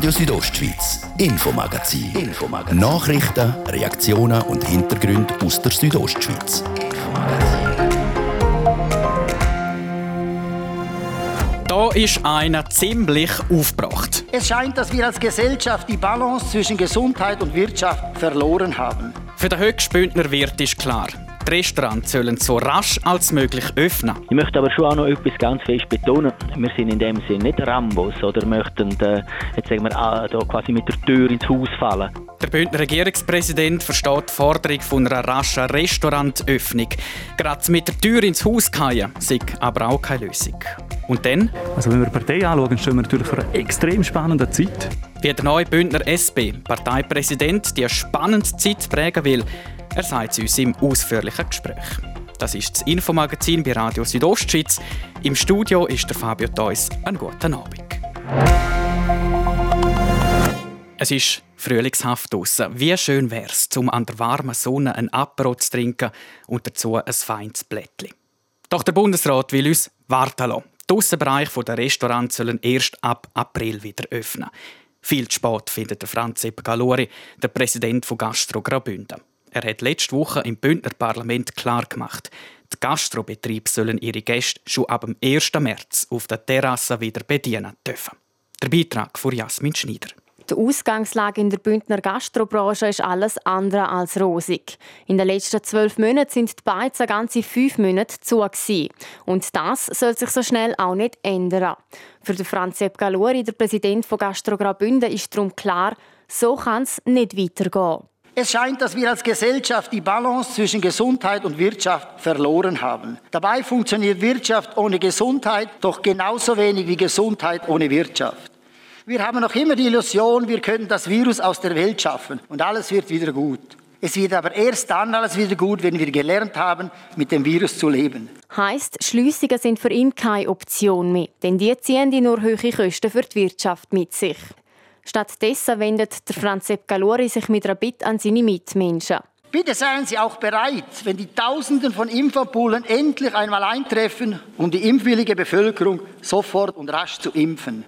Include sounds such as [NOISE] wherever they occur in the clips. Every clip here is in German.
Radio Südostschweiz, Infomagazin. Infomagazin. Nachrichten, Reaktionen und Hintergründe aus der Südostschweiz. Da ist einer ziemlich aufgebracht. Es scheint, dass wir als Gesellschaft die Balance zwischen Gesundheit und Wirtschaft verloren haben. Für den Höchstbündner Wirt ist klar, die Restaurants sollen so rasch als möglich öffnen. Ich möchte aber schon auch noch etwas ganz fest betonen. Wir sind in dem Sinne nicht Rambos oder möchten äh, jetzt sagen wir, äh, da quasi mit der Tür ins Haus fallen. Der Bündner Regierungspräsident versteht die Forderung von einer raschen Restaurantöffnung. Gerade mit der Tür ins Haus fallen sei aber auch keine Lösung. Und dann? Also wenn wir die Partei anschauen, stehen wir natürlich vor einer extrem spannenden Zeit. Wie der neue Bündner SP, Parteipräsident, die spannende Zeit prägen will, er sagt es uns im ausführlichen Gespräch. Das ist das Infomagazin bei Radio Südostschweiz. Im Studio ist der Fabio Theus. Einen guten Abend. Es ist frühlingshaft draussen. Wie schön wäre es, um an der warmen Sonne ein Apero zu trinken und dazu ein feines Blättchen. Doch der Bundesrat will uns warten lassen. Die Aussenbereiche der Restaurants sollen erst ab April wieder öffnen. Viel zu spät findet der Franz Sepp Galori, der Präsident von Gastro Graubünden. Er hat letzte Woche im Bündner Parlament klar gemacht, die Gastrobetriebe sollen ihre Gäste schon ab dem 1. März auf der Terrasse wieder bedienen dürfen. Der Beitrag von Jasmin Schneider. Die Ausgangslage in der Bündner Gastrobranche ist alles andere als rosig. In den letzten zwölf Monaten sind die Beizen ganze fünf Monate zu. Und das soll sich so schnell auch nicht ändern. Für Franz Sepp Galuri, der Präsident von Gastro Graubünden, ist darum klar, so kann es nicht weitergehen. Es scheint, dass wir als Gesellschaft die Balance zwischen Gesundheit und Wirtschaft verloren haben. Dabei funktioniert Wirtschaft ohne Gesundheit doch genauso wenig wie Gesundheit ohne Wirtschaft. Wir haben noch immer die Illusion, wir könnten das Virus aus der Welt schaffen und alles wird wieder gut. Es wird aber erst dann alles wieder gut, wenn wir gelernt haben, mit dem Virus zu leben. Heißt, Schliessungen sind für ihn keine Option mehr, denn die ziehen die nur hohe Kosten für die Wirtschaft mit sich. Stattdessen wendet der Franz Sepp Galori sich mit einer Bitte an seine Mitmenschen. Bitte seien Sie auch bereit, wenn die Tausenden von Impfampulen endlich einmal eintreffen, um die impfwillige Bevölkerung sofort und rasch zu impfen.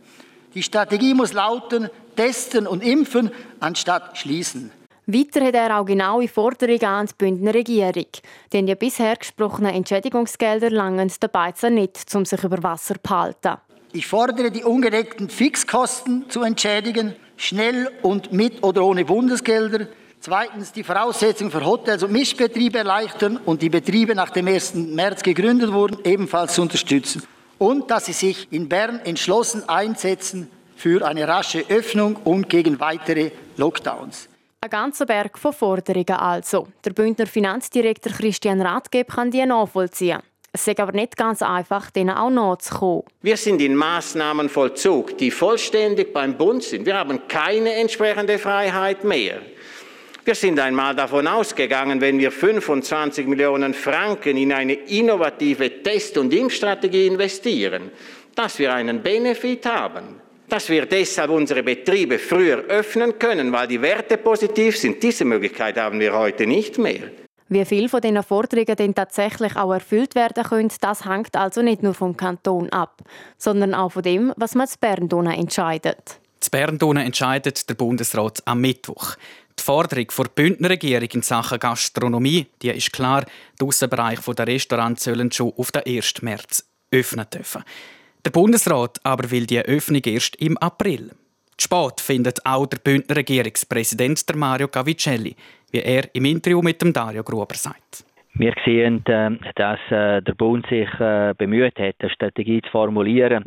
Die Strategie muss lauten, testen und impfen, anstatt schließen. Weiter hat er auch genaue Forderungen an die Bündner Regierung. Denn die bisher gesprochenen Entschädigungsgelder langen dabei nicht, um sich über Wasser zu halten. Ich fordere die ungedeckten Fixkosten zu entschädigen, schnell und mit oder ohne Bundesgelder. Zweitens die Voraussetzungen für Hotels und Mischbetriebe erleichtern und die Betriebe nach dem 1. März gegründet wurden, ebenfalls zu unterstützen. Und dass sie sich in Bern entschlossen einsetzen für eine rasche Öffnung und gegen weitere Lockdowns. Ein ganzer Berg von Forderungen also. Der Bündner Finanzdirektor Christian Rathgeb kann die nachvollziehen. Es ist aber nicht ganz einfach, denen auch nachzukommen. Wir sind in Maßnahmenvollzug, die vollständig beim Bund sind. Wir haben keine entsprechende Freiheit mehr. Wir sind einmal davon ausgegangen, wenn wir 25 Millionen Franken in eine innovative Test- und Impfstrategie investieren, dass wir einen Benefit haben, dass wir deshalb unsere Betriebe früher öffnen können, weil die Werte positiv sind. Diese Möglichkeit haben wir heute nicht mehr. Wie viele von diesen Forderungen denn tatsächlich auch erfüllt werden können, das hängt also nicht nur vom Kanton ab, sondern auch von dem, was man zu Bern entscheidet. Zu Bern entscheidet der Bundesrat am Mittwoch. Die Forderung der Bündner Regierung in Sachen Gastronomie die ist klar, die Aussenbereiche der Restaurants sollen schon auf den 1. März öffnen dürfen. Der Bundesrat aber will die Öffnung erst im April. Spät findet auch der Bündner Regierungspräsident Mario Cavicelli wie er im Interview mit dem Dario Gruber sagt. Wir sehen, äh, dass äh, der Bund sich äh, bemüht hat, eine Strategie zu formulieren.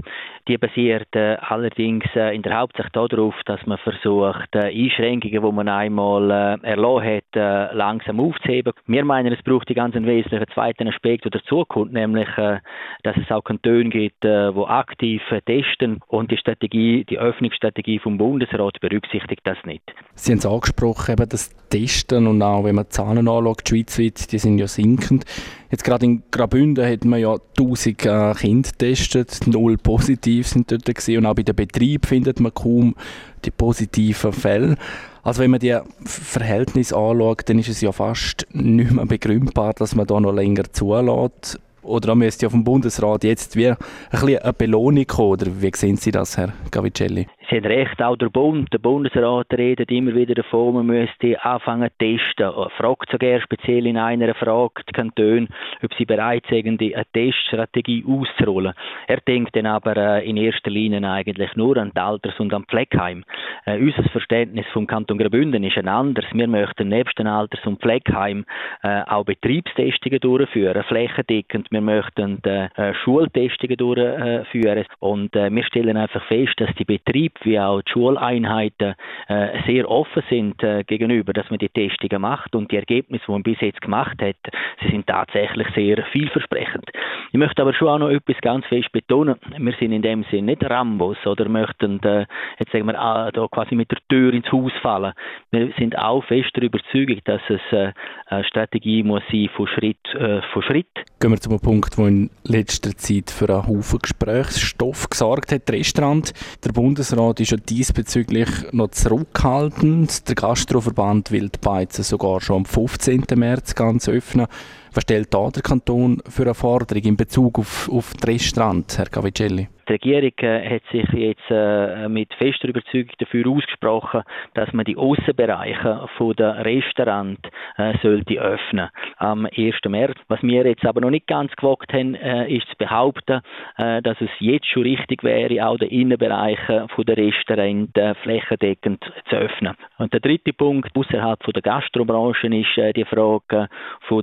Die basiert allerdings in der Hauptsache darauf, dass man versucht, Einschränkungen, die man einmal erlassen hat, langsam aufzuheben. Wir meinen, es braucht die ganz wesentlichen zweiten Aspekt, der dazukommt, nämlich, dass es auch Kantone gibt, die aktiv testen und die Strategie, die Öffnungsstrategie vom Bundesrat berücksichtigt das nicht. Sie haben es angesprochen, eben das Testen und auch, wenn man die Zahlen anschaut, schweizweit, die sind ja sinkend. Jetzt gerade in Graubünden hat man ja 1000 äh, Kinder getestet, null positiv sind dort gewesen. und auch bei den Betrieb findet man kaum die positiven Fälle. Also wenn man die Verhältnisse anschaut, dann ist es ja fast nicht mehr begründbar, dass man da noch länger zulässt. Oder müsste ja vom Bundesrat jetzt wie ein bisschen eine Belohnung kommen? Oder wie sehen Sie das, Herr Gavicelli? Sie haben recht, auch der Bund, der Bundesrat redet immer wieder davon, man müsste anfangen zu testen. Fragt sogar speziell in einer Frage die Kantone, ob sie bereit sind, eine Teststrategie auszurollen. Er denkt dann aber äh, in erster Linie eigentlich nur an die Alters- und an Pflegeheim. Äh, unser Verständnis vom Kanton Graubünden ist ein anderes. Wir möchten nebst den Alters- und Pflegeheim äh, auch Betriebstestungen durchführen, flächendeckend. Wir möchten äh, Schultestungen durchführen und äh, wir stellen einfach fest, dass die Betriebe wie auch die Schuleinheiten äh, sehr offen sind äh, gegenüber, dass man die Testungen macht und die Ergebnisse, die man bis jetzt gemacht hat, sie sind tatsächlich sehr vielversprechend. Ich möchte aber schon auch noch etwas ganz fest betonen. Wir sind in dem Sinne nicht Rambos oder möchten äh, jetzt sagen wir äh, da quasi mit der Tür ins Haus fallen. Wir sind auch fest der Überzeugung, dass es äh, eine Strategie muss sein von Schritt äh, von Schritt. Gehen wir zu einem Punkt, der in letzter Zeit für einen Haufen Gesprächsstoff gesorgt hat. Restaurant, der Bundesrat ist ja diesbezüglich noch zurückhaltend. Der Gastroverband will die Beizen sogar schon am 15. März ganz öffnen. Was stellt da der Kanton für eine Forderung in Bezug auf, auf das Restaurant, Herr Gavicelli? Die Regierung äh, hat sich jetzt äh, mit fester Überzeugung dafür ausgesprochen, dass man die Außenbereiche der Restaurants äh, sollte öffnen am 1. März. Was wir jetzt aber noch nicht ganz gewagt haben, ist zu behaupten, dass es jetzt schon richtig wäre, auch die Innenbereiche der Restaurants flächendeckend zu öffnen. Und der dritte Punkt außerhalb der Gastrobranche ist die Frage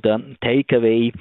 der Takeaway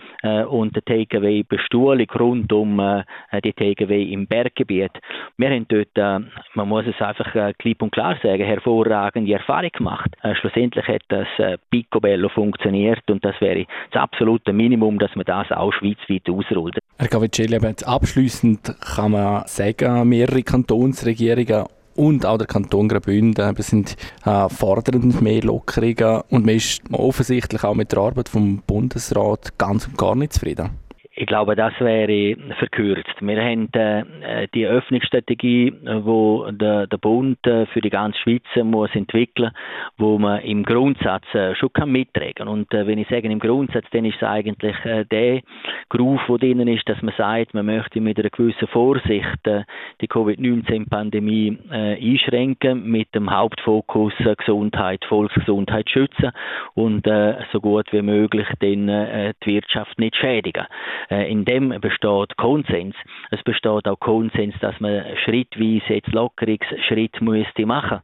und der Takeaway-Bestuhlung rund um die Takeaway im Berggebiet. Wir haben dort, äh, man muss es einfach äh, klipp und klar sagen, hervorragende Erfahrung gemacht. Äh, schlussendlich hat das Picobello funktioniert und das wäre das absolute Minimum, dass man das auch schweizweit ausrollt. Herr Gavicelli, abschließend kann man sagen, mehrere Kantonsregierungen und auch der Kanton Graubünden sind äh, fordernd mehr Lockerungen und man ist offensichtlich auch mit der Arbeit vom Bundesrat ganz und gar nicht zufrieden. Ich glaube, das wäre verkürzt. Wir haben äh, die Öffnungsstrategie, wo der, der Bund äh, für die ganze Schweiz muss entwickeln, wo man im Grundsatz äh, schon kann mittragen. Und äh, wenn ich sage im Grundsatz, dann ist es eigentlich äh, der Groove, der drinnen ist, dass man sagt, man möchte mit einer gewissen Vorsicht äh, die Covid-19-Pandemie äh, einschränken, mit dem Hauptfokus äh, Gesundheit, Volksgesundheit schützen und äh, so gut wie möglich dann äh, die Wirtschaft nicht schädigen. Äh, in dem besteht Konsens. Es besteht auch Konsens, dass man schrittweise jetzt Lockerungsschritt müsste machen.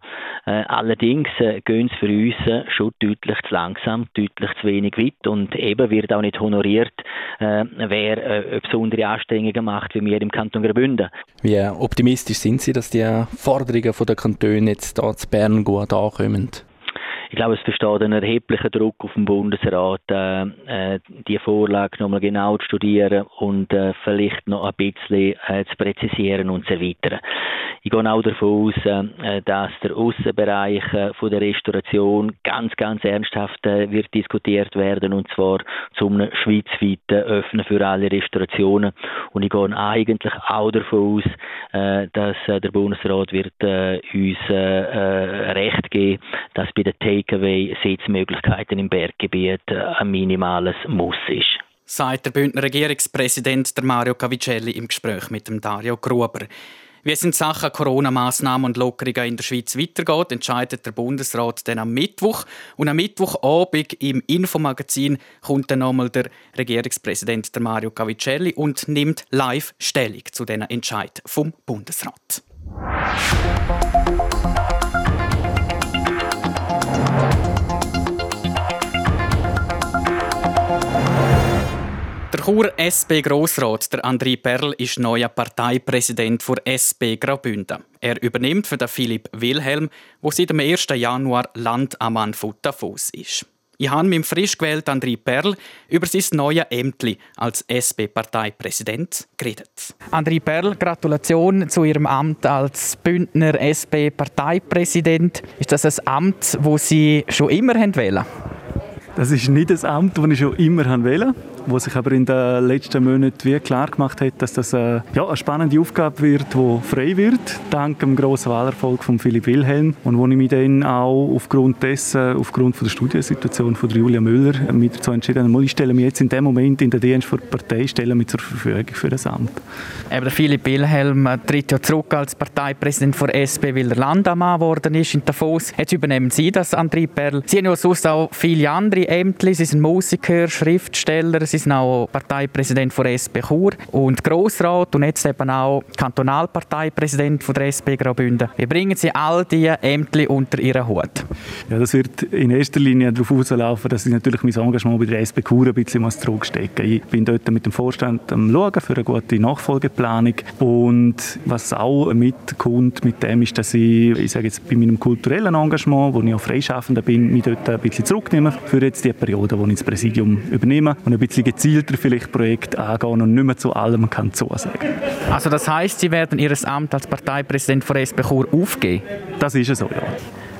Äh, allerdings äh, gehen es für uns schon deutlich zu langsam, deutlich zu wenig weit und eben wird auch nicht honoriert, wer besondere Anstrengungen macht, wie wir im Kanton Graubünden. Wie optimistisch sind Sie, dass die Forderungen der Kantone jetzt hier zu Bern gut ankommen? Ich glaube, es besteht ein erheblicher Druck auf den Bundesrat, äh, äh, die Vorlage nochmal genau zu studieren und äh, vielleicht noch ein bisschen äh, zu präzisieren und zu erweitern. Ich gehe auch davon aus, äh, dass der Außenbereich äh, von der Restauration ganz, ganz ernsthaft äh, wird diskutiert werden und zwar zum schweizweiten Öffnen für alle Restaurationen. Und ich gehe eigentlich auch davon aus, äh, dass äh, der Bundesrat wird äh, uns Recht geben, dass bei der Takeaway-Sitzmöglichkeiten im Berggebiet ein minimales Muss ist sagt der Bündner Regierungspräsident Mario Cavicelli im Gespräch mit dem Dario Gruber. Wie es in Sachen Corona-Massnahmen und Lockerungen in der Schweiz weitergeht, entscheidet der Bundesrat dann am Mittwoch. Und am Mittwochabend im Infomagazin kommt dann nochmal der Regierungspräsident der Mario Cavicelli und nimmt live Stellung zu diesen Entscheid vom Bundesrat. Der Chur SP-Grossrat, der André Perl, ist neuer Parteipräsident für SP Graubünden. Er übernimmt für den Philipp Wilhelm, der seit dem 1. Januar Landammann von Davos ist. Ich habe mit dem frisch gewählten André Perl über sein neues Ämtli als SP-Parteipräsident geredet. André Perl, Gratulation zu Ihrem Amt als Bündner SP-Parteipräsident. Ist das ein Amt, wo Sie schon immer wählen Das ist nicht das Amt, das ich schon immer wählen wo sich aber in den letzten Monaten wie klar gemacht hat, dass das äh, ja, eine spannende Aufgabe wird, die frei wird, dank dem grossen Wahlerfolg von Philipp Wilhelm und wo ich mich dann auch aufgrund dessen, aufgrund von der Studiensituation von Julia Müller, mich dazu entschieden habe, ich stelle mich jetzt in dem Moment in den Dienst der Partei, stelle mich zur Verfügung für das Amt. Eben Philipp Wilhelm tritt ja zurück als Parteipräsident der SP, weil er Landamann geworden ist in Davos. Jetzt übernehmen Sie das, André Perl. Sie haben ja sonst auch viele andere Ämter. Sie sind Musiker, Schriftsteller, Sie sind auch Parteipräsident der SP Chur und Grossrat und jetzt eben auch Kantonalparteipräsident der SP Graubünden. Wie bringen Sie all diese Ämter unter Ihren Hut? Ja, das wird in erster Linie darauf auslaufen, dass ich natürlich mein Engagement bei der SP Chur ein bisschen zurückstecken muss. Ich bin dort mit dem Vorstand am Schauen für eine gute Nachfolgeplanung und was auch mitkommt mit dem ist, dass ich, ich sage jetzt bei meinem kulturellen Engagement, wo ich auch Freischaffender bin, mich dort ein bisschen zurücknehme für jetzt die Periode, wo ich das Präsidium übernehme und ein bisschen gezielter vielleicht Projekte angehen und nicht mehr zu allem kann zusagen. Also das heißt, Sie werden Ihr Amt als Parteipräsident von SP Chur aufgeben? Das ist so, ja.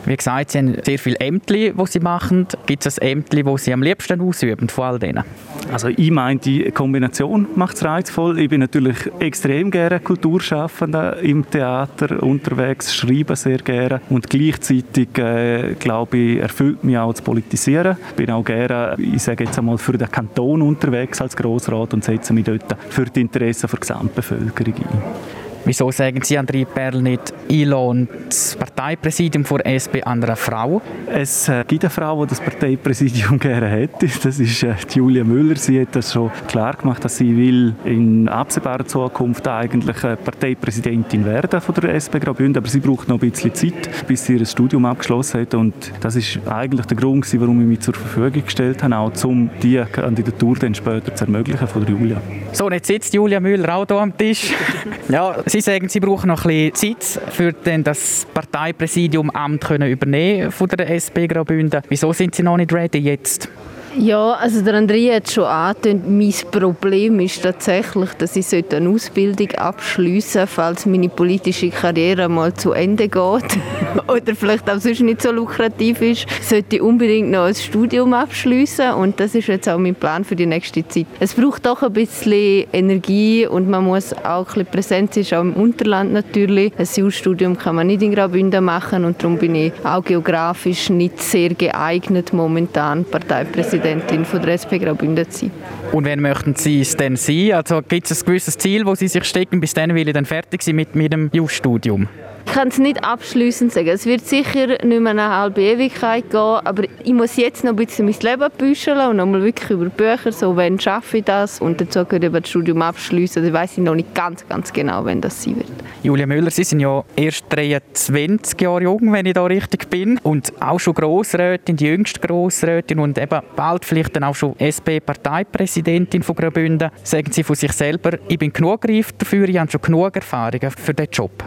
Wie gesagt, Sie haben sehr viele Ämter, die Sie machen. Gibt es ein Ämter, das Sie am liebsten ausüben von all denen? Also ich meine, die Kombination macht es reizvoll. Ich bin natürlich extrem gerne Kulturschaffender im Theater unterwegs, schreibe sehr gerne und gleichzeitig, äh, glaube ich, erfüllt mich auch das Politisieren. Ich bin auch gerne, ich sage jetzt einmal, für den Kanton unterwegs als Grossrat und setze mich dort für die Interessen der Gesamtbevölkerung ein. Wieso sagen Sie, André Perl, nicht, ich lohne das Parteipräsidium der SP an einer Frau? Es äh, gibt eine Frau, die das Parteipräsidium [LAUGHS] gerne hätte. Das ist äh, Julia Müller. Sie hat das schon klar gemacht, dass sie will in absehbarer Zukunft eigentlich Parteipräsidentin werden von der SP Graubünden. Aber sie braucht noch ein bisschen Zeit, bis sie ihr Studium abgeschlossen hat. Und das ist eigentlich der Grund, warum ich mich zur Verfügung gestellt habe, auch um diese Kandidatur dann später zu ermöglichen von der Julia. So, und jetzt sitzt Julia Müller auch hier am Tisch. [LAUGHS] ja, Sie sagen, Sie brauchen noch ein bisschen Zeit, für das Parteipräsidium Amt können übernehmen von der SP Graubünden. Wieso sind Sie noch nicht ready jetzt? Ja, also der Andrea hat schon angetönt, mein Problem ist tatsächlich, dass ich eine Ausbildung abschliessen sollte, falls meine politische Karriere mal zu Ende geht [LAUGHS] oder vielleicht auch sonst nicht so lukrativ ist, sollte ich unbedingt noch ein Studium abschliessen und das ist jetzt auch mein Plan für die nächste Zeit. Es braucht doch ein bisschen Energie und man muss auch ein bisschen präsent sein, auch im Unterland natürlich. Ein Jurastudium kann man nicht in Graubünden machen und darum bin ich auch geografisch nicht sehr geeignet momentan Parteipräsident Präsidentin von der SP Graubünden zu sein. Und wann möchten Sie es denn sein? Also gibt es ein gewisses Ziel, das Sie sich stecken, bis dann will ich dann fertig sein mit meinem Jus-Studium? Ich kann es nicht abschließend sagen. Es wird sicher nicht mehr eine halbe Ewigkeit gehen, aber ich muss jetzt noch ein bisschen mein Leben büscheln und nochmal wirklich über Bücher, so wann schaffe ich das und dazu gehört eben das Studium abschließen. Also ich weiß noch nicht ganz, ganz genau, wann das sein wird. Julia Müller, Sie sind ja erst 23 Jahre jung, wenn ich da richtig bin und auch schon Grossrätin, die jüngste Grossrätin und eben bald vielleicht dann auch schon SP-Parteipräsidentin von Graubünden. Sagen Sie von sich selber, ich bin genug reif dafür, ich habe schon genug Erfahrungen für diesen Job.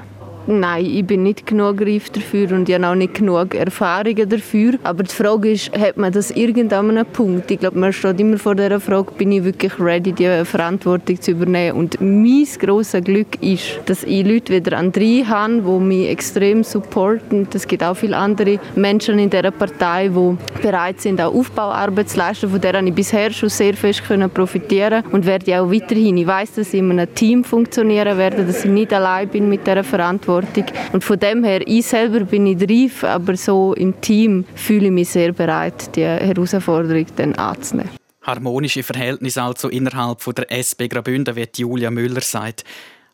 Nein, ich bin nicht genug reif dafür und ich habe auch nicht genug Erfahrungen dafür. Aber die Frage ist, hat man das irgendeinem Punkt? Ich glaube, man steht immer vor der Frage, bin ich wirklich ready, die Verantwortung zu übernehmen? Und mein grosses Glück ist, dass ich Leute wie André habe, die mich extrem supporten. Es gibt auch viele andere Menschen in dieser Partei, die bereit sind, auch Aufbauarbeit zu leisten, von der ich bisher schon sehr fest profitieren und werde auch weiterhin. Ich weiß, dass ich in einem Team funktionieren werde, dass ich nicht allein bin mit dieser Verantwortung Verantwortung. Und von dem her, ich selber bin nicht reif, aber so im Team fühle ich mich sehr bereit, die Herausforderung dann anzunehmen. Harmonische Verhältnisse also innerhalb von der SP Graubünden, wie Julia Müller sagt.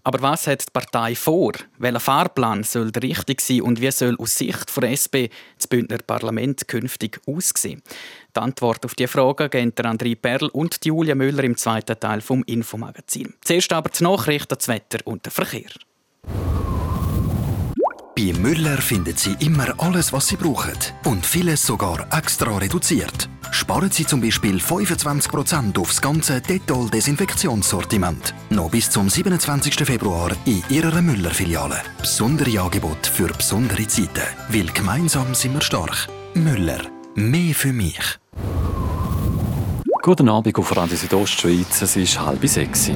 Aber was hat die Partei vor? Welcher Fahrplan soll richtig sein und wie soll aus Sicht der SP das Bündner Parlament künftig aussehen? Die Antwort auf diese Frage geben der André Perl und Julia Müller im zweiten Teil vom Infomagazin. Zuerst aber die Nachrichten, das Wetter und der Verkehr. Bei Müller finden Sie immer alles, was Sie brauchen. Und vieles sogar extra reduziert. Sparen Sie zum Beispiel 25% aufs ganze Dettol-Desinfektionssortiment. Noch bis zum 27. Februar in Ihrer Müller-Filiale. Besondere Angebote für besondere Zeiten. Weil gemeinsam sind wir stark. Müller. Mehr für mich. Guten Abend auf Radio Südostschweiz. Es ist halb sechs.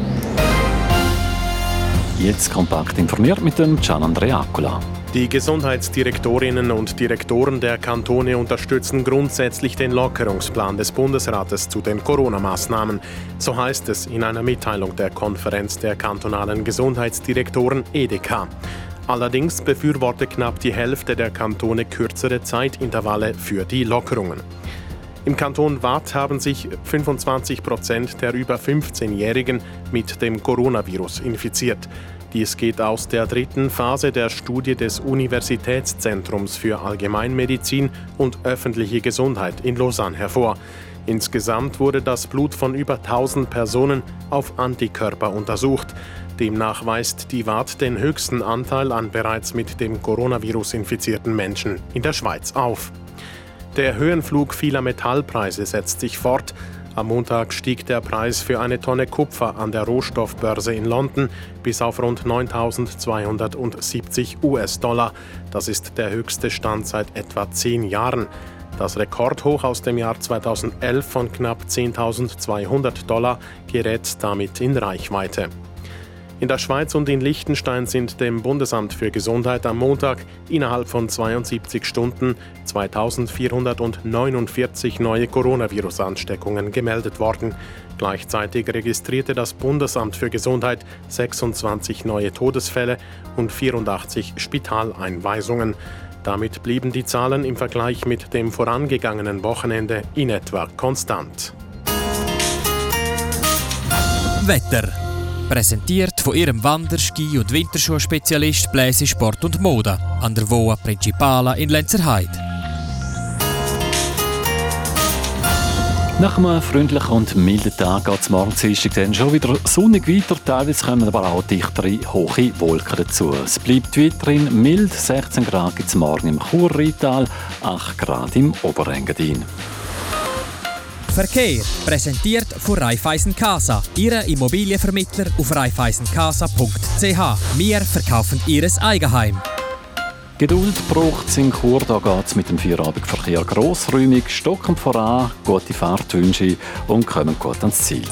Jetzt kompakt informiert mit dem Gian Andrea Acula. Die Gesundheitsdirektorinnen und Direktoren der Kantone unterstützen grundsätzlich den Lockerungsplan des Bundesrates zu den Corona-Maßnahmen. So heißt es in einer Mitteilung der Konferenz der kantonalen Gesundheitsdirektoren EDK. Allerdings befürwortet knapp die Hälfte der Kantone kürzere Zeitintervalle für die Lockerungen. Im Kanton Waadt haben sich 25 Prozent der über 15-Jährigen mit dem Coronavirus infiziert. Dies geht aus der dritten Phase der Studie des Universitätszentrums für Allgemeinmedizin und öffentliche Gesundheit in Lausanne hervor. Insgesamt wurde das Blut von über 1000 Personen auf Antikörper untersucht. Demnach weist die WART den höchsten Anteil an bereits mit dem Coronavirus infizierten Menschen in der Schweiz auf. Der Höhenflug vieler Metallpreise setzt sich fort. Am Montag stieg der Preis für eine Tonne Kupfer an der Rohstoffbörse in London bis auf rund 9.270 US-Dollar. Das ist der höchste Stand seit etwa zehn Jahren. Das Rekordhoch aus dem Jahr 2011 von knapp 10.200 Dollar gerät damit in Reichweite. In der Schweiz und in Liechtenstein sind dem Bundesamt für Gesundheit am Montag innerhalb von 72 Stunden 2449 neue Coronavirus-Ansteckungen gemeldet worden. Gleichzeitig registrierte das Bundesamt für Gesundheit 26 neue Todesfälle und 84 Spitaleinweisungen. Damit blieben die Zahlen im Vergleich mit dem vorangegangenen Wochenende in etwa konstant. Wetter Präsentiert von ihrem Wanderski- und Winterschuhspezialist Bläse Sport und Mode an der Voa Principala in Lenzerheide. Nach einem freundlichen und milden Tag geht es morgen Dienstag schon wieder sonnig weiter. Teilweise kommen aber auch dichtere, hohe Wolken dazu. Es bleibt weiterhin mild. 16 Grad gibt es morgen im Chur-Rheintal, 8 Grad im Oberengadin. Verkehr präsentiert von Raiffeisen Casa, Ihre Immobilienvermittler auf raiffeisencasa.ch. Wir verkaufen Ihres Eigenheim. Geduld braucht es in Chur. Da geht es mit dem Feierabendverkehr grossräumig, stockend voran, gute Fahrtwünsche und kommen gut ans Ziel.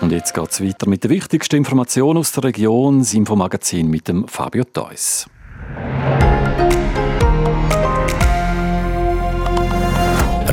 Und jetzt geht es weiter mit der wichtigsten Information aus der Region, das Infomagazin mit dem Fabio Theus.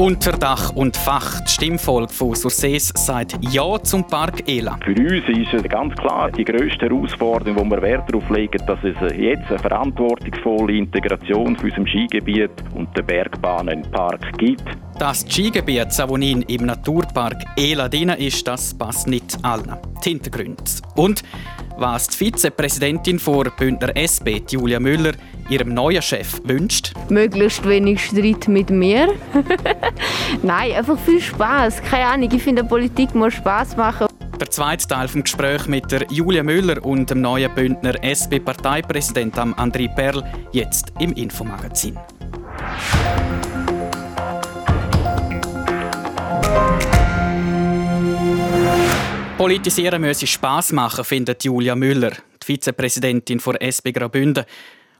Unter Dach und Fach. Die Stimmvolk von Sursees sagt Ja zum Park Ela. Für uns ist es ganz klar die grösste Herausforderung, wo wir Wert darauf legen, dass es jetzt eine verantwortungsvolle Integration für unserem Skigebiet und der Bergbahnen im Park gibt. Das Skigebiet Savonin im Naturpark Ela ist, das passt nicht allen. Die Hintergründe. Und was die Vizepräsidentin vor Bündner SP, Julia Müller, ihrem neuen Chef wünscht? Möglichst wenig Streit mit mir. [LAUGHS] Nein, einfach viel Spaß. Keine Ahnung, ich finde, Politik muss Spaß machen. Der zweite Teil des Gesprächs mit der Julia Müller und dem neuen Bündner SP-Parteipräsident André Perl jetzt im Infomagazin. Politisieren müsse Spaß machen, findet Julia Müller, die Vizepräsidentin der SP Graubünden.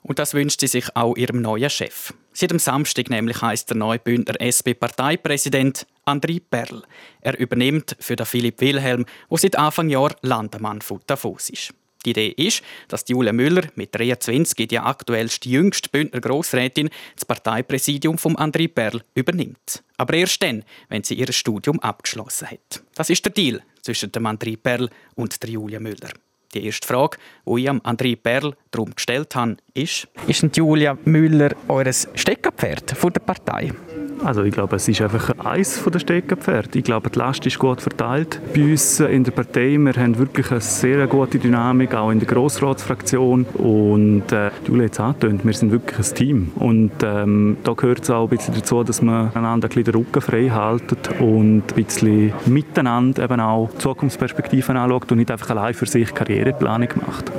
Und das wünscht sie sich auch ihrem neuen Chef. Seit dem Samstag nämlich heißt der neue Bündner SP-Parteipräsident André Perl. Er übernimmt für den Philipp Wilhelm, der seit Anfang Jahr Landemann von Davos ist. Die Idee ist, dass Julia Müller mit 23 die aktuellste jüngste Bündner Grossrätin das Parteipräsidium von André Perl übernimmt. Aber erst dann, wenn sie ihr Studium abgeschlossen hat. Das ist der Deal zwischen dem André Perl und der Julia Müller. Die erste Frage, die ich am André Perl darum gestellt habe, ist: Ist Julia Müller eures Steckerpferd von der Partei? Also ich glaube, es ist einfach eins der Steckenpferde. Ich glaube, die Last ist gut verteilt bei uns in der Partei. Wir haben wirklich eine sehr gute Dynamik, auch in der Grossratsfraktion. Und äh, Julia hat es angetönt, wir sind wirklich ein Team. Und ähm, da gehört es auch ein bisschen dazu, dass man einander ein bisschen den Rücken frei haltet und ein bisschen miteinander eben auch Zukunftsperspektiven anschaut und nicht einfach allein für sich Karriereplanung macht.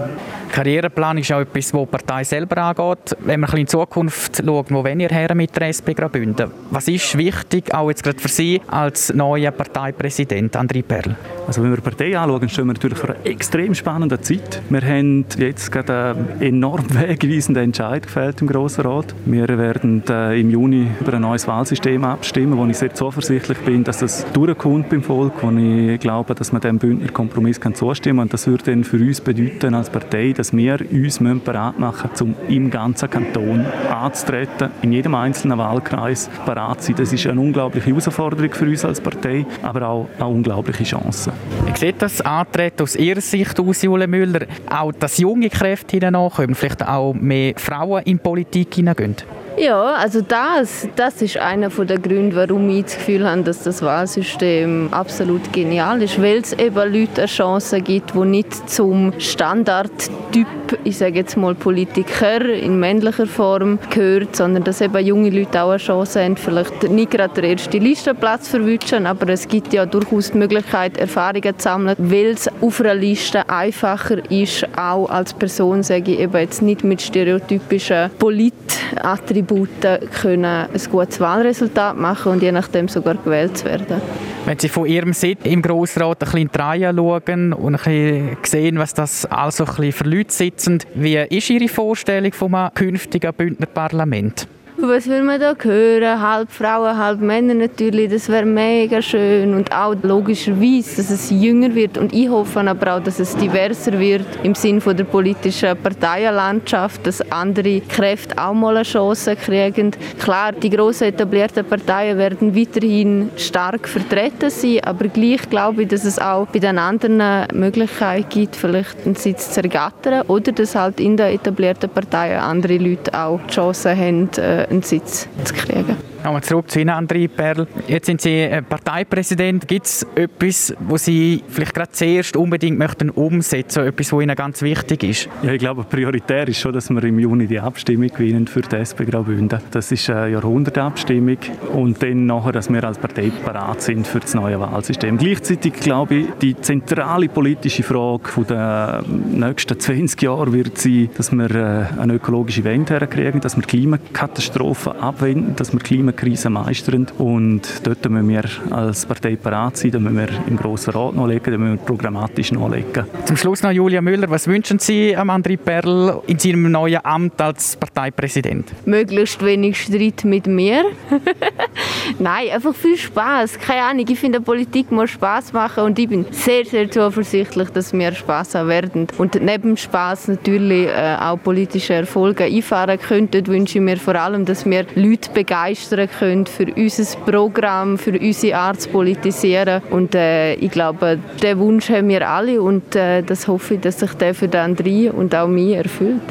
Karriereplanung ist auch etwas, was die Partei selber angeht. Wenn man in Zukunft schaut, wo wollen ihr her mit der SP Graubünden? Was ist wichtig, auch jetzt gerade für Sie als neuer Parteipräsident, André Perl? Also wenn wir die Partei anschauen, stehen wir natürlich vor einer extrem spannenden Zeit. Wir haben jetzt gerade einen enorm [LAUGHS] wegweisenden Entscheid gefällt im Grossen Rat. Wir werden äh, im Juni über ein neues Wahlsystem abstimmen, wo ich sehr zuversichtlich bin, dass das durchkommt beim Volk, wo ich glaube, dass man dem Bündner Kompromiss kann zustimmen kann. Und das würde dann für uns bedeuten als Partei, dass wir uns bereit machen müssen, um im ganzen Kanton anzutreten, in jedem einzelnen Wahlkreis bereit zu sein. Das ist eine unglaubliche Herausforderung für uns als Partei, aber auch eine unglaubliche Chance. Wie sieht das Antreten aus Ihrer Sicht aus, Jule Müller? Auch, dass junge Kräfte hineinkommen, vielleicht auch mehr Frauen in die Politik hineingehen? Ja, also das, das ist einer der Gründe, warum ich das Gefühl habe, dass das Wahlsystem absolut genial ist, weil es eben Leute eine Chance gibt, die nicht zum Standardtyp, ich sage jetzt mal Politiker in männlicher Form gehört, sondern dass eben junge Leute auch eine Chance haben, vielleicht nicht gerade den ersten Listenplatz zu verwischen, aber es gibt ja durchaus die Möglichkeit, Erfahrungen zu sammeln, weil es auf einer Liste einfacher ist, auch als Person, sage ich eben jetzt nicht mit stereotypischen Polit-Attributen Attributen können ein gutes Wahlresultat machen und je nachdem sogar gewählt zu werden. Wenn Sie von Ihrem Sitz im Grossrat ein bisschen in die Reihe schauen und ein bisschen sehen, was das also ein bisschen für Leute sitzen, wie ist Ihre Vorstellung vom künftigen Bündner Parlament? Was will man da hören? Halb Frauen, halb Männer natürlich. Das wäre mega schön. Und auch logischerweise, dass es jünger wird. Und ich hoffe aber auch, dass es diverser wird im Sinne der politischen Parteienlandschaft, dass andere Kräfte auch mal eine Chance kriegen. Klar, die grossen etablierten Parteien werden weiterhin stark vertreten sein, aber gleich glaube ich, dass es auch bei den anderen Möglichkeiten gibt, vielleicht einen Sitz zu ergattern oder dass halt in den etablierten Parteien andere Leute auch die Chance haben, äh, einen Sitz zu kriegen. Nochmal zurück zu Ihnen, André Perl. Jetzt sind Sie Parteipräsident. Gibt es etwas, was Sie vielleicht gerade zuerst unbedingt möchten umsetzen, etwas, was Ihnen ganz wichtig ist? Ja, ich glaube, prioritär ist schon, dass wir im Juni die Abstimmung gewinnen für die SP Graubünden. Das ist eine Jahrhundertabstimmung und dann nachher, dass wir als Partei parat sind für das neue Wahlsystem. Gleichzeitig glaube ich, die zentrale politische Frage der nächsten 20 Jahre wird sein, dass wir äh, eine ökologische Wende herkriegen, dass wir Klimakatastrophen abwenden, dass wir Klima Klimakrise meistern. Und dort müssen wir als Partei parat sein, da müssen wir im Grossen Rat nachlegen, da müssen wir programmatisch nachlegen. Zum Schluss noch Julia Müller, was wünschen Sie am André Perl in seinem neuen Amt als Parteipräsident? Möglichst wenig Streit mit mir. [LAUGHS] Nein, einfach viel Spaß. Keine Ahnung, ich finde, Politik muss Spaß machen und ich bin sehr, sehr zuversichtlich, dass wir Spaß haben werden. Und neben Spaß natürlich äh, auch politische Erfolge einfahren könnten, wünsche ich mir vor allem, dass wir Leute begeistern können für unser Programm, für unsere Art zu politisieren. Und äh, ich glaube, den Wunsch haben wir alle und äh, das hoffe ich, dass sich der für den André und auch mich erfüllt.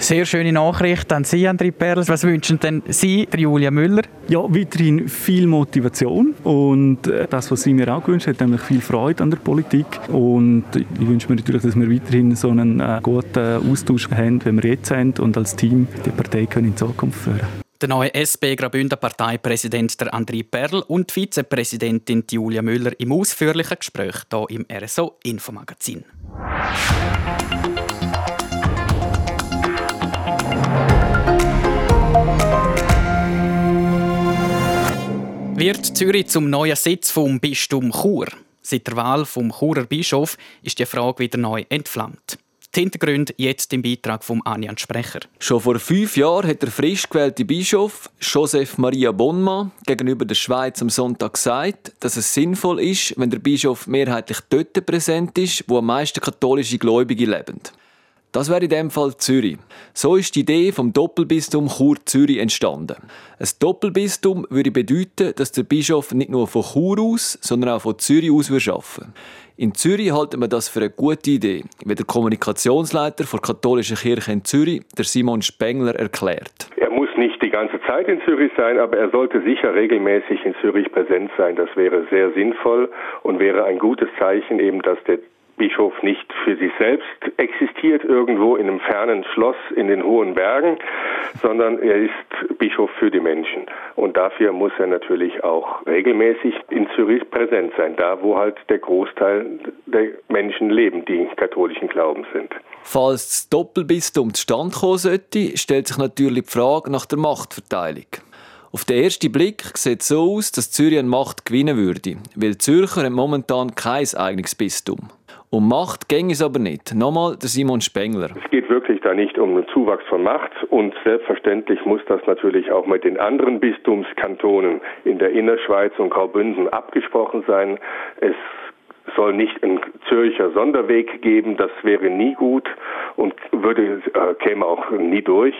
Sehr schöne Nachricht an Sie, André Perls. Was wünschen denn Sie, Julia Müller? Ja, weiterhin viel Motivation und äh, das, was Sie mir auch gewünscht haben, nämlich viel Freude an der Politik. Und ich wünsche mir natürlich, dass wir weiterhin so einen äh, guten Austausch haben, wie wir jetzt haben und als Team die Partei können in Zukunft führen können. Der neue SP Graubünden Parteipräsident der André Perl und Vizepräsidentin Julia Müller im ausführlichen Gespräch hier im RSO Infomagazin. Wird Zürich zum neuen Sitz vom Bistum Chur? Seit der Wahl vom Churer Bischof ist die Frage wieder neu entflammt. Die Hintergründe jetzt im Beitrag von Anjan Sprecher. Schon vor fünf Jahren hat der frisch gewählte Bischof Joseph Maria Bonma gegenüber der Schweiz am Sonntag gesagt, dass es sinnvoll ist, wenn der Bischof mehrheitlich dort präsent ist, wo am meisten katholische Gläubige leben. Das wäre in dem Fall Zürich. So ist die Idee vom Doppelbistum Chur Zürich entstanden. Ein Doppelbistum würde bedeuten, dass der Bischof nicht nur von Chur aus, sondern auch von Zürich aus arbeiten in Zürich halten wir das für eine gute Idee, wie der Kommunikationsleiter der katholischen Kirche in Zürich, der Simon Spengler, erklärt. Er muss nicht die ganze Zeit in Zürich sein, aber er sollte sicher regelmäßig in Zürich präsent sein. Das wäre sehr sinnvoll und wäre ein gutes Zeichen eben, dass der Bischof nicht für sich selbst existiert irgendwo in einem fernen Schloss in den hohen Bergen, sondern er ist Bischof für die Menschen. Und dafür muss er natürlich auch regelmäßig in Zürich präsent sein, da wo halt der Großteil der Menschen leben, die katholischen Glaubens sind. Falls das Doppelbistum zustande kommen sollte, stellt sich natürlich die Frage nach der Machtverteilung. Auf den ersten Blick sieht es so aus, dass Zürich an Macht gewinnen würde, weil Zürcher momentan kein eigenes Bistum. Um Macht ging es aber nicht. Nochmal der Simon Spengler. Es geht wirklich da nicht um einen Zuwachs von Macht und selbstverständlich muss das natürlich auch mit den anderen Bistumskantonen in der Innerschweiz und Graubünden abgesprochen sein. Es soll nicht einen Zürcher Sonderweg geben, das wäre nie gut und würde, äh, käme auch nie durch,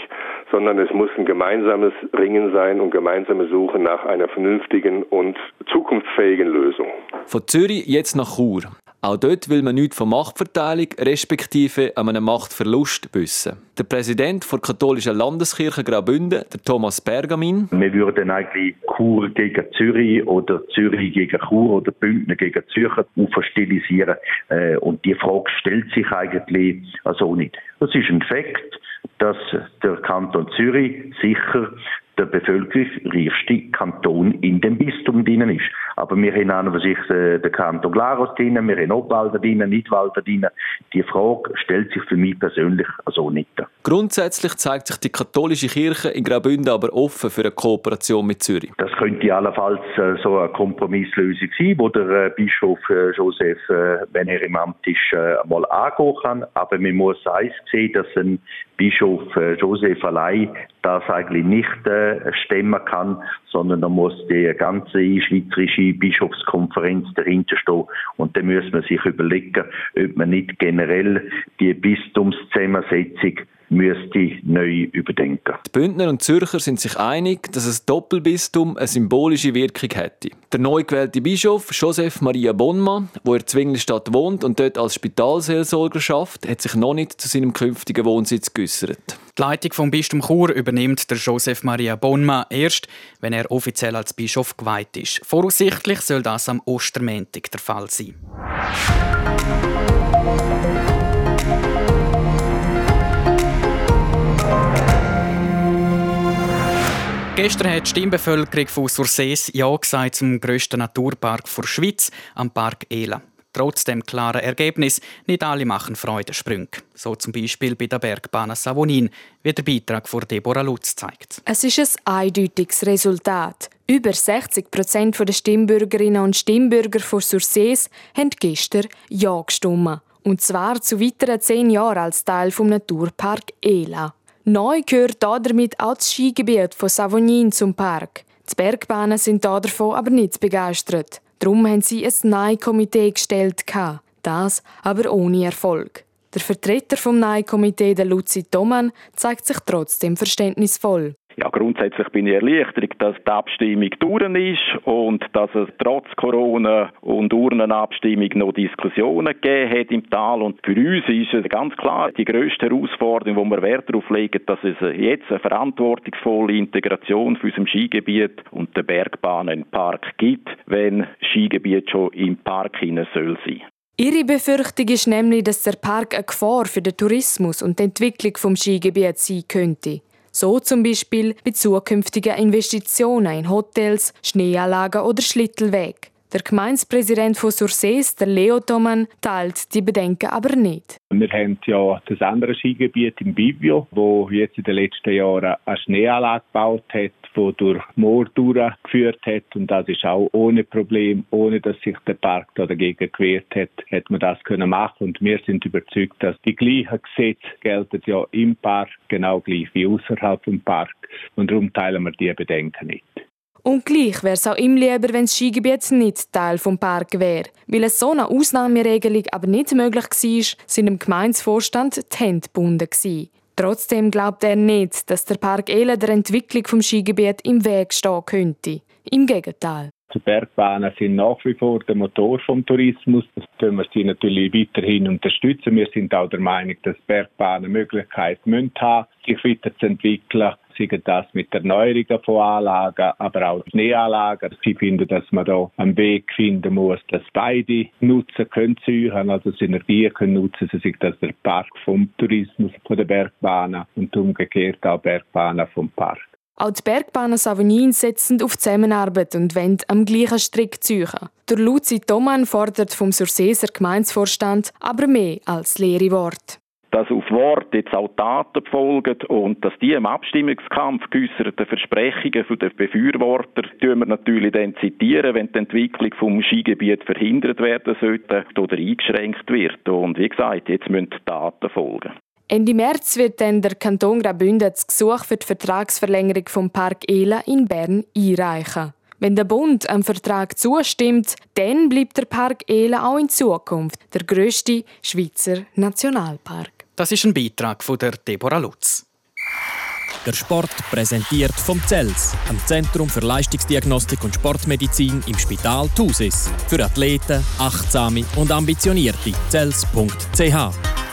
sondern es muss ein gemeinsames Ringen sein und gemeinsame Suche nach einer vernünftigen und zukunftsfähigen Lösung. Von Zürich jetzt nach Chur. Auch dort will man nichts von Machtverteilung respektive einem Machtverlust wissen. Der Präsident der katholischen Landeskirche Graubünden, der Thomas Bergamin. Wir würden eigentlich Chur gegen Zürich oder Zürich gegen Chur oder Bündner gegen Zürcher aufstilisieren. Äh, und die Frage stellt sich eigentlich also nicht. Das ist ein Fakt, dass der Kanton Zürich sicher der bevölkerungsreichste Kanton in dem Bistum drin ist. Aber wir haben an und sich äh, den Kanton Glarus drin, wir haben Obwalder drin, Nidwalder drin. Die Frage stellt sich für mich persönlich also nicht. Grundsätzlich zeigt sich die katholische Kirche in Graubünden aber offen für eine Kooperation mit Zürich. Das könnte allenfalls äh, so eine Kompromisslösung sein, wo der äh, Bischof äh, Josef, wenn er im Amt ist, mal angehen kann. Aber man muss eins sehen, dass ein Bischof äh, Josef allein das eigentlich nicht äh, stemmen kann, sondern da muss die ganze schweizerische Bischofskonferenz dahinter stehen. Und dann muss man sich überlegen, ob man nicht generell die Bistumszusammensetzung müsste neu überdenken. Die Bündner und Zürcher sind sich einig, dass ein Doppelbistum eine symbolische Wirkung hätte. Der neu gewählte Bischof Joseph Maria Bonma, wo in Zwingelstadt wohnt und dort als Spitalseelsorger schafft, hat sich noch nicht zu seinem künftigen Wohnsitz geäußert. Die Leitung vom Bistum Chur übernimmt der Joseph Maria Bonma erst, wenn er offiziell als Bischof geweiht ist. Voraussichtlich soll das am Ostermäntig der Fall sein. Gestern hat die Stimmbevölkerung von Sursees Ja gesagt zum grössten Naturpark der Schweiz, am Park Ela. Trotz dem klaren Ergebnis, nicht alle machen Freudensprünge. So zum Beispiel bei der Bergbahn Savonin, wie der Beitrag von Deborah Lutz zeigt. Es ist ein eindeutiges Resultat. Über 60 Prozent der Stimmbürgerinnen und Stimmbürger von Sursees haben gestern Ja gestimmt. Und zwar zu weiteren zehn Jahren als Teil vom Naturpark Ela. Neu gehört damit auch das Skigebiet von Savonin zum Park. Die Bergbahnen sind davon aber nicht begeistert. Darum haben sie ein Nein-Komitee gestellt. Das aber ohne Erfolg. Der Vertreter vom Nein-Komitee, Luzi Thoman, zeigt sich trotzdem verständnisvoll. Ja, grundsätzlich bin ich erleichtert, dass die Abstimmung durch ist und dass es trotz Corona und Urnenabstimmung noch Diskussionen gegeben hat im Tal. Und für uns ist es ganz klar die grösste Herausforderung, wo wir Wert darauf legen, dass es jetzt eine verantwortungsvolle Integration für unserem Skigebiet und der Bergbahnen im Park gibt, wenn Skigebiet schon im Park hinein soll sein. Ihre Befürchtung ist nämlich, dass der Park eine Gefahr für den Tourismus und die Entwicklung des Skigebiets sein könnte. So zum Beispiel bei zukünftigen Investitionen in Hotels, Schneeanlagen oder Schlittelweg. Der Gemeindepräsident von Sursees, der Leo Thoman, teilt die Bedenken aber nicht. Wir haben ja das andere Skigebiet im Bivio, wo jetzt in den letzten Jahren eine Schneeanlage gebaut hat, die durch Moor geführt hat. Und das ist auch ohne Problem, ohne dass sich der Park da dagegen gewehrt hat, hat man das können machen. Und wir sind überzeugt, dass die gleichen Gesetze gelten ja im Park genau gleich wie außerhalb vom Park. Und darum teilen wir diese Bedenken nicht. Und gleich wäre es auch ihm lieber, wenn das Skigebiet nicht Teil des Park wäre. Weil es so eine Ausnahmeregelung aber nicht möglich war, sind dem Gemeindevorstand die Hände gebunden. Trotzdem glaubt er nicht, dass der Park Ele der Entwicklung des Skigebiets im Weg stehen könnte. Im Gegenteil. Die Bergbahnen sind nach wie vor der Motor vom Tourismus. Das können wir sie natürlich weiterhin unterstützen. Wir sind auch der Meinung, dass Bergbahnen Möglichkeiten haben müssen sich weiterzuentwickeln. Sei das mit der Erneuerung von Anlagen, aber auch Schneeanlagen. Sie finden, dass man da einen Weg finden muss, dass beide nutzen können, also Synergien können nutzen, sei das der Park vom Tourismus, von der Bergbahnen und umgekehrt auch Bergbahnen vom Park. Auch die Bergbahnen Savonin setzen auf Zusammenarbeit und wollen am gleichen Strick ziehen. Der Luzi Thoman fordert vom Surseeser Gemeinsvorstand aber mehr als leere Worte. dass auf Wort jetzt auch Taten folgen und dass die im Abstimmungskampf geäusserten Versprechungen den Befürworter tun wir natürlich dann zitieren, wenn die Entwicklung vom Skigebiet verhindert werden sollte oder eingeschränkt wird. Und wie gesagt, jetzt müssen Taten folgen. Ende März wird dann der Kanton Graubünden das Gesuch für die Vertragsverlängerung vom Park Ela in Bern einreichen. Wenn der Bund am Vertrag zustimmt, dann bleibt der Park Ela auch in Zukunft der grösste Schweizer Nationalpark. Das ist ein Beitrag von der Deborah Lutz. Der Sport präsentiert vom CELS, am Zentrum für Leistungsdiagnostik und Sportmedizin im Spital Thusis. Für Athleten, Achtsame und Ambitionierte. CELS.ch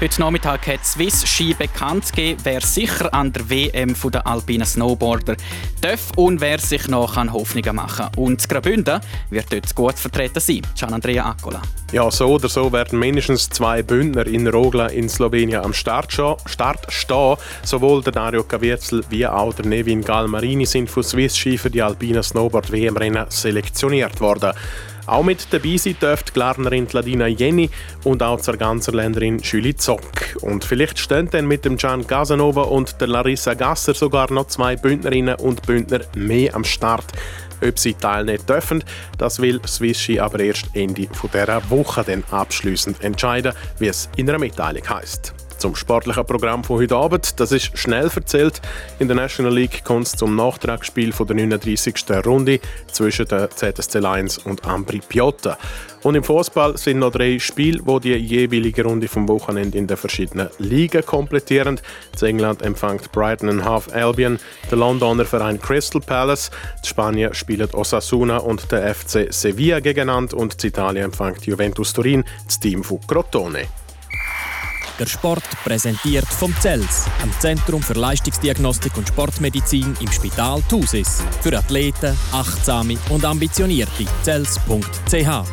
Heute Nachmittag hat Swiss Ski bekannt gegeben, wer sicher an der WM der alpinen Snowboarder darf und wer sich noch Hoffnungen machen kann. Und Graubünden wird dort gut vertreten sein. Gian Andrea Accola. Ja, so oder so werden mindestens zwei Bündner in Rogla in Slowenien am Start, Start stehen. Sowohl der Dario Caviezel wie auch der Nevin Galmarini sind von Swiss Ski für die alpinen Snowboard-WM-Rennen selektioniert worden. Auch mit dabei sein dürfte Glarnerin Ladina Jenny und auch zur Ganzerländerin Julie Zock. Und vielleicht stehen dann mit dem Gian Casanova und der Larissa Gasser sogar noch zwei Bündnerinnen und Bündner mehr am Start. Ob sie teilnehmen dürfen, das will Swiss Ski aber erst Ende dieser Woche dann abschließend entscheiden, wie es in einer Mitteilung heißt. Zum sportlichen Programm von heute Abend. Das ist schnell erzählt. In der National League kommt es zum Nachtragsspiel von der 39. Runde zwischen der ZSC Lions und Ambri Piotta. Und im Fußball sind noch drei Spiele, wo die jeweilige Runde vom Wochenende in den verschiedenen Ligen komplettieren. In England empfängt Brighton and Half Albion, der Londoner Verein Crystal Palace, in Spanien spielen Osasuna und der FC Sevilla gegeneinander und Italien empfängt Juventus Turin das Team von Crotone. Der Sport präsentiert vom CELS, am Zentrum für Leistungsdiagnostik und Sportmedizin im Spital Thusis. Für Athleten, Achtsame und Ambitionierte. CELS.ch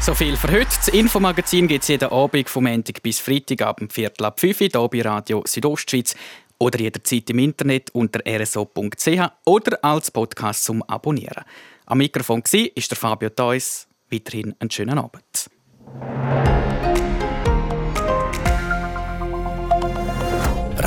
so viel für heute. Das Infomagazin gibt es jeden Abend vom Montag bis Freitag ab dem Viertel ab 5 Uhr hier bei Radio Südostschweiz oder jederzeit im Internet unter rso.ch oder als Podcast zum Abonnieren. Am Mikrofon war Fabio Theus. Weiterhin einen schönen Abend.